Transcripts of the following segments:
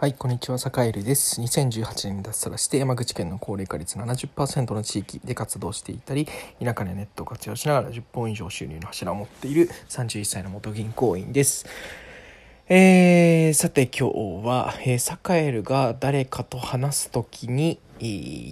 はい、こんにちは、坂井です。2018年に脱サラして山口県の高齢化率70%の地域で活動していたり、田舎でネットを活用しながら10本以上収入の柱を持っている31歳の元銀行員です。えー、さて今日は、えー、サカエルが誰かと話すときに、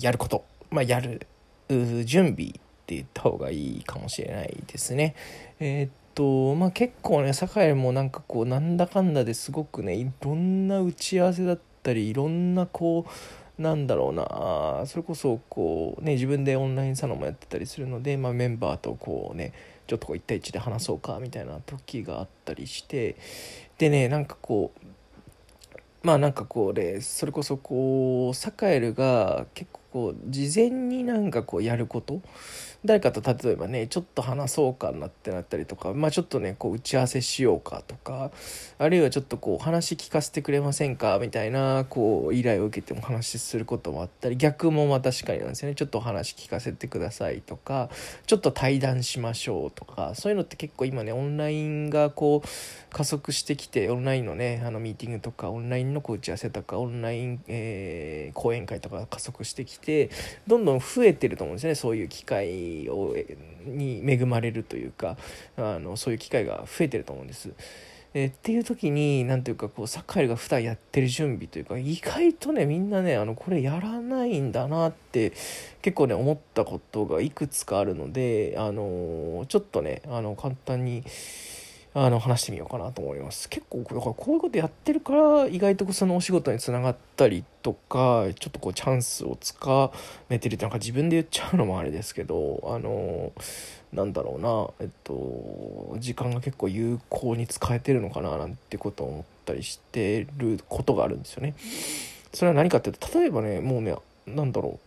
やること、まあ、やる準備って言った方がいいかもしれないですね。えーとまあ結構ね酒井もなんかこうなんだかんだですごくねいろんな打ち合わせだったりいろんなこうなんだろうなそれこそこうね自分でオンラインサロンもやってたりするので、まあ、メンバーとこうねちょっとこう1対1で話そうかみたいな時があったりしてでねなんかこうまあなんかこうでそれこそこうサカエルが結構こう事前になんかこうやること？誰かと例えばねちょっと話そうかなってなったりとか、まあ、ちょっとねこう打ち合わせしようかとかあるいはちょっとこう話聞かせてくれませんか？みたいなこう依頼を受けても話することもあったり逆もまあ確かになんですよね。ちょっとお話聞かせてくださいとかちょっと対談しましょうとかそういうのって結構今ねオンラインがこう加速してきてオンラインのねあのミーティングとかオンラインのこう打ち合わせとかオンライン、えー、講演会とか加速してきてどんどん増えてると思うんですねそういう機会をに恵まれるというかあのそういう機会が増えてると思うんです。えっていう時に何ていうかこうサッカーが普段やってる準備というか意外とねみんなねあのこれやらないんだなって結構ね思ったことがいくつかあるのであのちょっとねあの簡単にあの話してみようかなと思います結構だからこういうことやってるから意外とそのお仕事につながったりとかちょっとこうチャンスをつかめてるってなんか自分で言っちゃうのもあれですけどあのなんだろうなえっと時間が結構有効に使えてるのかななんてことを思ったりしてることがあるんですよね。それは何かっていうと例えばねもうねなんだろう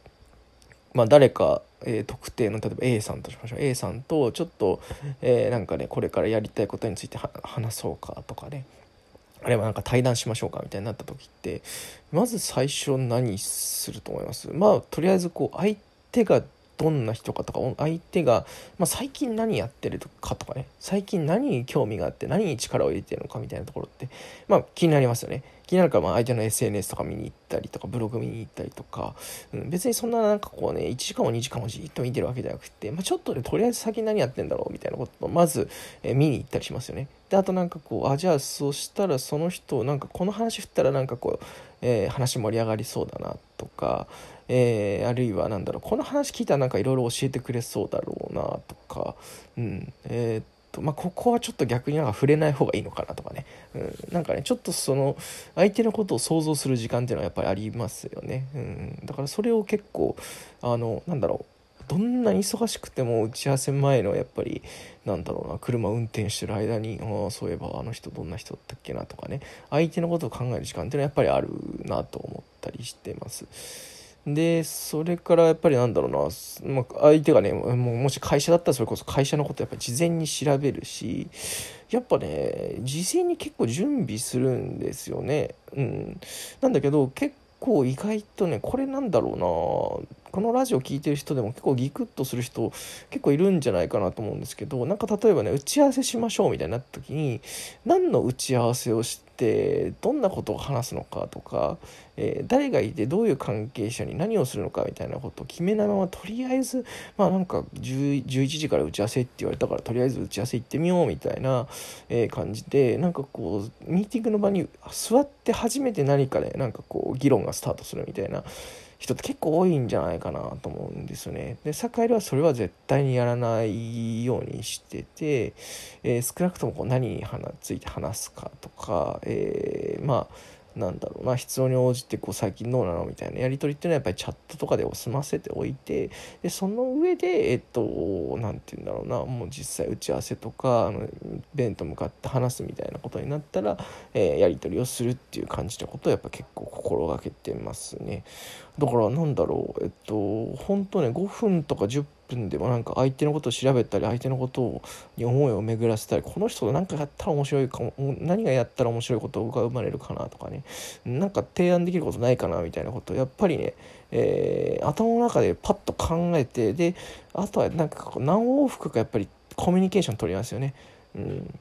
まあ、誰か、えー、特定の例えば A さんとしましょう。A さんとちょっと、えー、なんかねこれからやりたいことについて話そうかとかね。あれはなんか対談しましょうかみたいになった時ってまず最初何すると思います？まあとりあえずこう相手がどんな人かとか相手が、まあ、最近何やってるかとかね最近何に興味があって何に力を入れてるのかみたいなところって、まあ、気になりますよね。気になるからまあ相手の SNS とか見に行ったりとかブログ見に行ったりとか、うん、別にそんななんかこうね1時間も2時間もじっと見てるわけじゃなくて、まあ、ちょっとねとりあえず先何やってんだろうみたいなことをまず、え見に行ったりしますよね。であとなんかこうあじゃあそしたらその人なんかこの話振ったらなんかこう、えー、話盛り上がりそうだなとかえー、あるいは何だろうこの話聞いたらなんかいろいろ教えてくれそうだろうなとか、うんえー、っとまあ、ここはちょっと逆になんか触れない方がいいのかなとかね、うん、なんかねちょっとその相手のことを想像する時間っていうのはやっぱりありますよね、うん、だからそれを結構あのなんだろうどんなに忙しくても打ち合わせ前のやっぱりなんだろうな車運転してる間にああそういえばあの人どんな人だったっけなとかね。相手のことを考える時間っていうのはやっぱりあるなと思ったりしてます。でそれからやっぱりなんだろうな、まあ、相手がねももし会社だったらそれこそ会社のことやっぱり事前に調べるしやっぱね事前に結構準備するんですよね。うん、なんだけど結構意外とねこれなんだろうなこのラジオ聴いてる人でも結構ギクッとする人結構いるんじゃないかなと思うんですけどなんか例えばね打ち合わせしましょうみたいになった時に何の打ち合わせをしてどんなことを話すのかとか、えー、誰がいてどういう関係者に何をするのかみたいなことを決めないままとりあえずまあなんか11時から打ち合わせって言われたからとりあえず打ち合わせ行ってみようみたいな、感じでなんかこうミーティングの場に座って初めて何かで、ね、なんかこう議論がスタートするみたいな人って結構多いんじゃないかなと思うんですよね。で、坂井はそれは絶対にやらないようにしてて、えー、少なくともこう何について話すかとか、えー、まあなんだろうな必要に応じてこう最近どうなのみたいなやり取りっていうのはやっぱりチャットとかで済ませておいてでその上でえっと何て言うんだろうなもう実際打ち合わせとかあの弁と向かって話すみたいなことになったら、えー、やり取りをするっていう感じのことをやっぱ結構心がけてますね。だからなんだろうえっと本当ね5分とか10分でもなんか相手のことを調べたり相手のことに思いを巡らせたりこの人と何かやったら面白いかも何がやったら面白いことが生まれるかなとかねなんか提案できることないかなみたいなことをやっぱりね、えー、頭の中でパッと考えてであとはなんか何往復かやっぱりコミュニケーション取りますよね。うん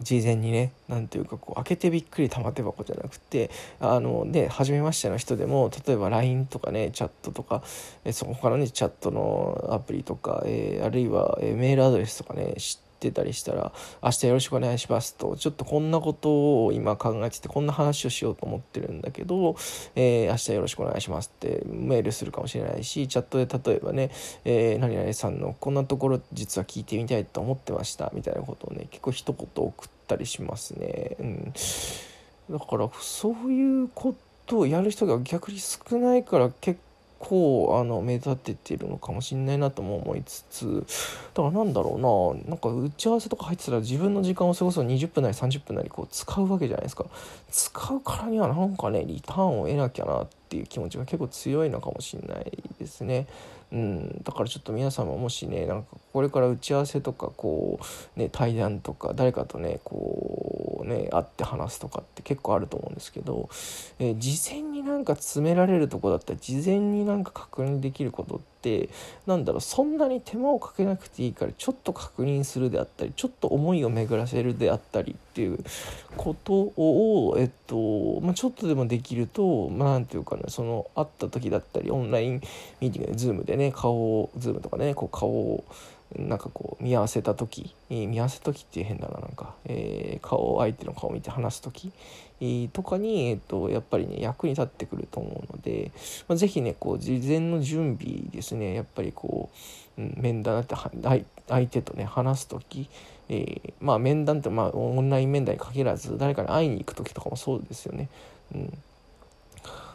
事前にね何ていうかこう開けてびっくり玉手箱じゃなくてあのね初めましての人でも例えば LINE とかねチャットとか、えそこからねチャットのアプリとか、えー、あるいは、えメールアドレスとかね知ってってたりしたら「明日よろしくお願いします」とちょっとこんなことを今考えててこんな話をしようと思ってるんだけど「えー、明日よろしくお願いします」ってメールするかもしれないしチャットで例えばね「えー、何々さんのこんなところ実は聞いてみたいと思ってました」みたいなことをね結構一言送ったりしますね。うん、だからそういうことをやる人が逆に少ないから結構あの目立ててるのかもしんないなとも思いつつだからなんだろうななんか打ち合わせとか入ってたら自分の時間をそれこそ20分なり30分なりこう使うわけじゃないですか使うからにはなんかねリターンを得なきゃなっていう気持ちが結構強いのかもしんないですね。うん、だからちょっと皆さんもしねなんかこれから打ち合わせとかこうね対談とか誰かとねこうね会って話すとかって結構あると思うんですけど、えー、事前なんか詰められるとこだったり事前になんか確認できることってなんだろうそんなに手間をかけなくていいからちょっと確認するであったりちょっと思いを巡らせるであったりっていうことを、えっとまあ、ちょっとでもできると、まあ、なんていうかねその会った時だったりオンラインミーティングで Zoom でね顔を Zoom とかねこう顔をなんかこう見合わせた時見合わせた時って変だななんか、えー、顔相手の顔を見て話す時、とかに、えーと、やっぱりね役に立ってくると思うので、まあ、是非ねこう事前の準備ですねやっぱりこう、うん、面談って相手とね話す時、えー、まあ面談ってまあオンライン面談に限らず誰かに会いに行く時とかもそうですよね。うん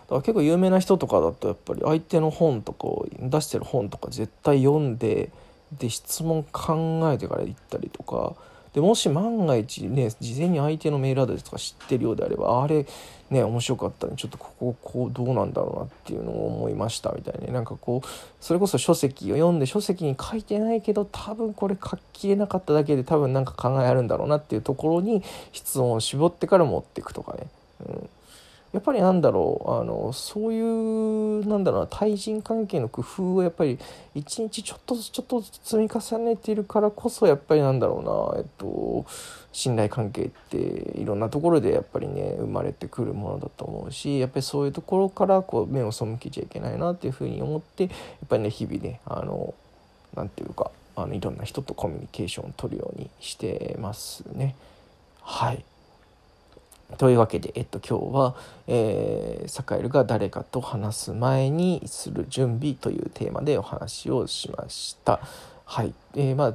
だから結構有名な人とかだとやっぱり相手の本とかを出してる本とか絶対読んでで質問考えてから行ったりとかでもし万が一ね事前に相手のメールアドレスとか知ってるようであればあれね面白かったね。ちょっとこここうどうなんだろうなっていうのを思いましたみたいななんかこうそれこそ書籍を読んで書籍に書いてないけど多分これ書ききれなかっただけで多分なんか考えあるんだろうなっていうところに質問を絞ってから持っていくとかね。うん。やっぱりなんだろうあのそういうなんだろうな対人関係の工夫をやっぱり一日ちょっとずつちょっとずつ積み重ねているからこそやっぱりなんだろうなえっと信頼関係っていろんなところでやっぱりね生まれてくるものだと思うしやっぱりそういうところからこう目を背けちゃいけないなっていうふうに思ってやっぱりね日々ねあのなんていうかあのいろんな人とコミュニケーションを取るようにしてますね。はいというわけで、えっと、今日は、えー、サカエルが誰かと話す前にする準備というテーマでお話をしました。はい、えー、まあ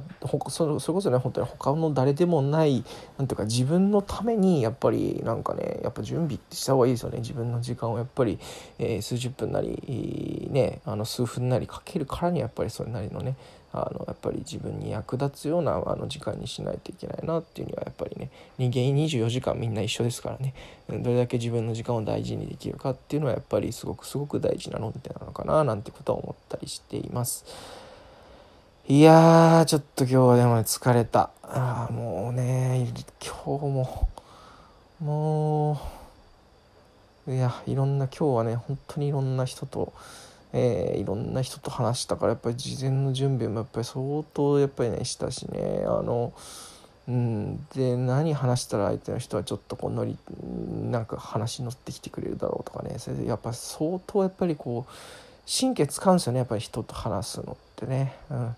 それそれこそね本当に他の誰でもないなんていうか自分のためにやっぱりなんかねやっぱ準備ってした方がいいですよね自分の時間をやっぱり、えー、数十分なり、ね、あの数分なりかけるからにやっぱりそれなりのねあのやっぱり自分に役立つようなあの時間にしないといけないなっていうにはやっぱりね人間24時間みんな一緒ですからねどれだけ自分の時間を大事にできるかっていうのはやっぱりすごくすごく大事な論点なのかななんてことは思ったりしています。いやーちょっと今日はでも、ね、疲れたあもうね今日ももういやいろんな今日はね本当にいろんな人とえー、いろんな人と話したからやっぱり事前の準備もやっぱり相当やっぱりねしたしねあのうんで何話したら相手の人はちょっとこう乗りなんか話に乗ってきてくれるだろうとかねそれでやっぱ相当やっぱりこう神経使うんですよねやっぱり人と話すのってね。うん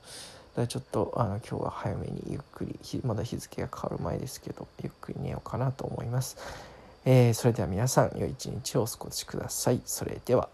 だちょっとあの今日は早めにゆっくりまだ日付が変わる前ですけどゆっくり寝ようかなと思います。えー、それでは皆さん良い一日をお過ごしください。それでは。